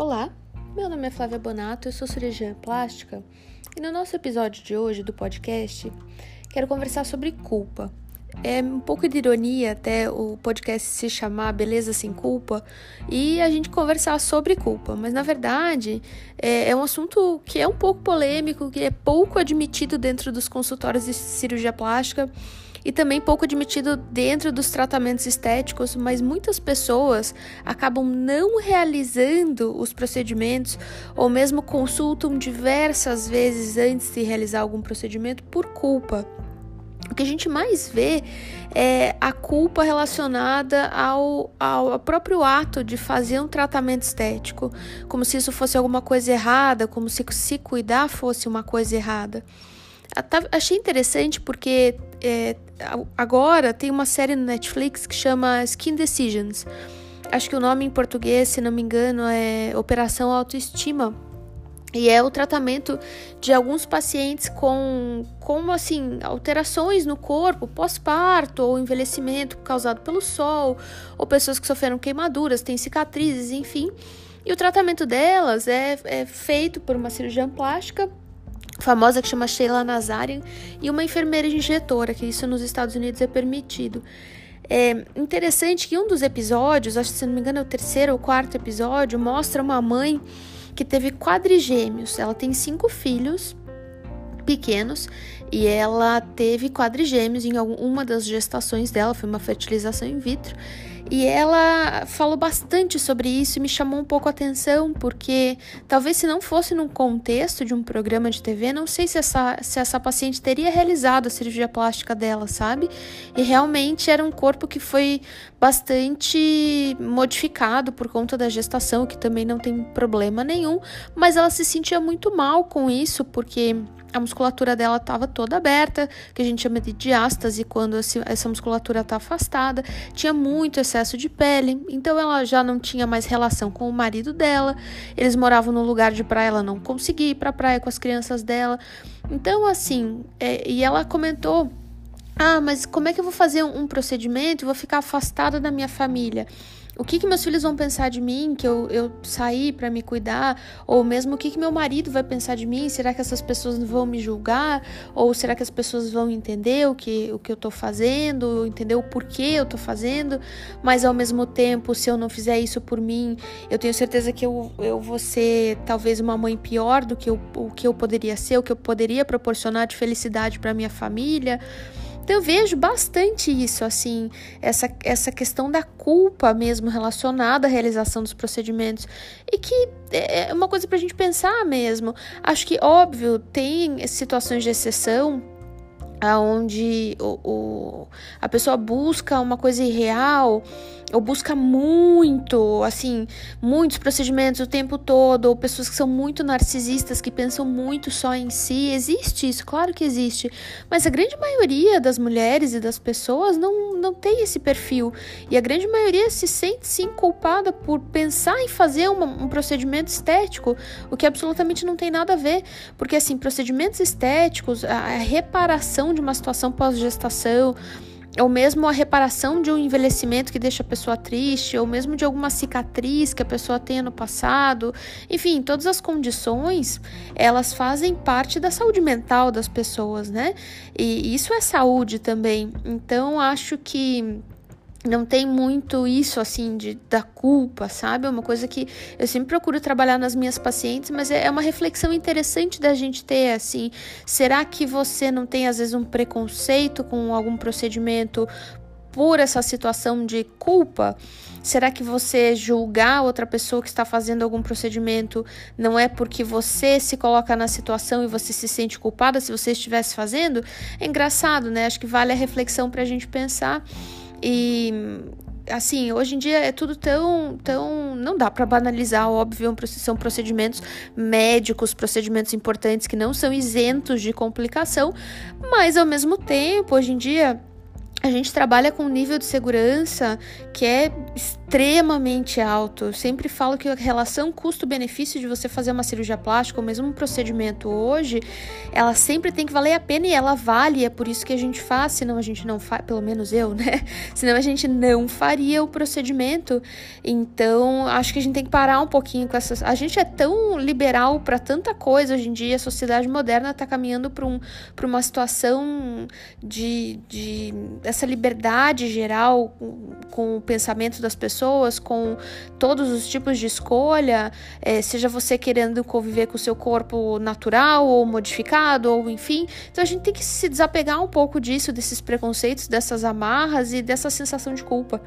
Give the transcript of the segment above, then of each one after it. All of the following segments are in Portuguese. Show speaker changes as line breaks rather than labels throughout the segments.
Olá, meu nome é Flávia Bonato, eu sou cirurgiã plástica e no nosso episódio de hoje do podcast quero conversar sobre culpa. É um pouco de ironia até o podcast se chamar Beleza Sem Culpa e a gente conversar sobre culpa, mas na verdade é, é um assunto que é um pouco polêmico, que é pouco admitido dentro dos consultórios de cirurgia plástica e também pouco admitido dentro dos tratamentos estéticos, mas muitas pessoas acabam não realizando os procedimentos ou mesmo consultam diversas vezes antes de realizar algum procedimento por culpa. O que a gente mais vê é a culpa relacionada ao, ao próprio ato de fazer um tratamento estético, como se isso fosse alguma coisa errada, como se se cuidar fosse uma coisa errada. Achei interessante porque é, agora tem uma série no Netflix que chama Skin Decisions. Acho que o nome em português, se não me engano, é Operação Autoestima. E é o tratamento de alguns pacientes com, com assim, alterações no corpo, pós-parto ou envelhecimento causado pelo sol, ou pessoas que sofreram queimaduras, têm cicatrizes, enfim. E o tratamento delas é, é feito por uma cirurgiã plástica famosa que chama Sheila Nazarian e uma enfermeira injetora, que isso nos Estados Unidos é permitido. É interessante que um dos episódios, acho que se não me engano é o terceiro ou quarto episódio, mostra uma mãe que teve quadrigêmeos. Ela tem cinco filhos pequenos e ela teve quadrigêmeos em alguma das gestações dela, foi uma fertilização in vitro. E ela falou bastante sobre isso e me chamou um pouco a atenção, porque talvez se não fosse num contexto de um programa de TV, não sei se essa, se essa paciente teria realizado a cirurgia plástica dela, sabe? E realmente era um corpo que foi bastante modificado por conta da gestação, que também não tem problema nenhum, mas ela se sentia muito mal com isso, porque a musculatura dela estava toda aberta, que a gente chama de diástase, quando essa musculatura está afastada, tinha muito excesso de pele, então ela já não tinha mais relação com o marido dela, eles moravam no lugar de praia, ela não conseguia ir para praia com as crianças dela, então assim, é, e ela comentou ah, mas como é que eu vou fazer um procedimento? E vou ficar afastada da minha família? O que, que meus filhos vão pensar de mim, que eu, eu saí para me cuidar? Ou mesmo o que, que meu marido vai pensar de mim? Será que essas pessoas vão me julgar? Ou será que as pessoas vão entender o que, o que eu tô fazendo? Entender o porquê eu tô fazendo? Mas ao mesmo tempo, se eu não fizer isso por mim, eu tenho certeza que eu, eu vou ser talvez uma mãe pior do que eu, o que eu poderia ser, o que eu poderia proporcionar de felicidade para minha família. Então eu vejo bastante isso, assim, essa, essa questão da culpa mesmo relacionada à realização dos procedimentos. E que é, é uma coisa para a gente pensar mesmo. Acho que, óbvio, tem situações de exceção aonde o, o, a pessoa busca uma coisa irreal ou busca muito, assim, muitos procedimentos o tempo todo, ou pessoas que são muito narcisistas, que pensam muito só em si. Existe isso, claro que existe, mas a grande maioria das mulheres e das pessoas não, não tem esse perfil. E a grande maioria se sente sim culpada por pensar em fazer uma, um procedimento estético, o que absolutamente não tem nada a ver, porque assim, procedimentos estéticos, a, a de uma situação pós-gestação, ou mesmo a reparação de um envelhecimento que deixa a pessoa triste, ou mesmo de alguma cicatriz que a pessoa tenha no passado. Enfim, todas as condições, elas fazem parte da saúde mental das pessoas, né? E isso é saúde também. Então, acho que não tem muito isso assim de da culpa, sabe? É uma coisa que eu sempre procuro trabalhar nas minhas pacientes, mas é, é uma reflexão interessante da gente ter assim. Será que você não tem às vezes um preconceito com algum procedimento por essa situação de culpa? Será que você julgar outra pessoa que está fazendo algum procedimento não é porque você se coloca na situação e você se sente culpada se você estivesse fazendo? É engraçado, né? Acho que vale a reflexão para a gente pensar. E assim, hoje em dia é tudo tão, tão, não dá para banalizar, óbvio, são procedimentos médicos, procedimentos importantes que não são isentos de complicação, mas ao mesmo tempo, hoje em dia a gente trabalha com um nível de segurança que é extremamente alto. Eu sempre falo que a relação custo-benefício de você fazer uma cirurgia plástica ou mesmo um procedimento hoje, ela sempre tem que valer a pena e ela vale, é por isso que a gente faz, senão a gente não faz, pelo menos eu, né? Senão a gente não faria o procedimento. Então, acho que a gente tem que parar um pouquinho com essas. A gente é tão liberal para tanta coisa hoje em dia, a sociedade moderna está caminhando para um, uma situação de, de essa liberdade geral com, com o pensamento das pessoas, com todos os tipos de escolha, é, seja você querendo conviver com o seu corpo natural ou modificado, ou enfim. Então a gente tem que se desapegar um pouco disso, desses preconceitos, dessas amarras e dessa sensação de culpa.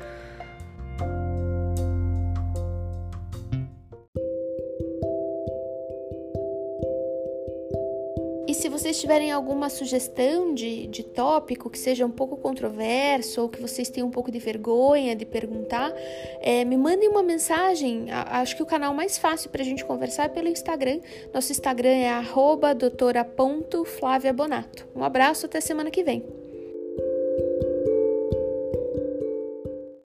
E se vocês tiverem alguma sugestão de, de tópico que seja um pouco controverso ou que vocês tenham um pouco de vergonha de perguntar, é, me mandem uma mensagem. Acho que o canal mais fácil para a gente conversar é pelo Instagram. Nosso Instagram é doutora.flaviabonato. Um abraço, até semana que vem.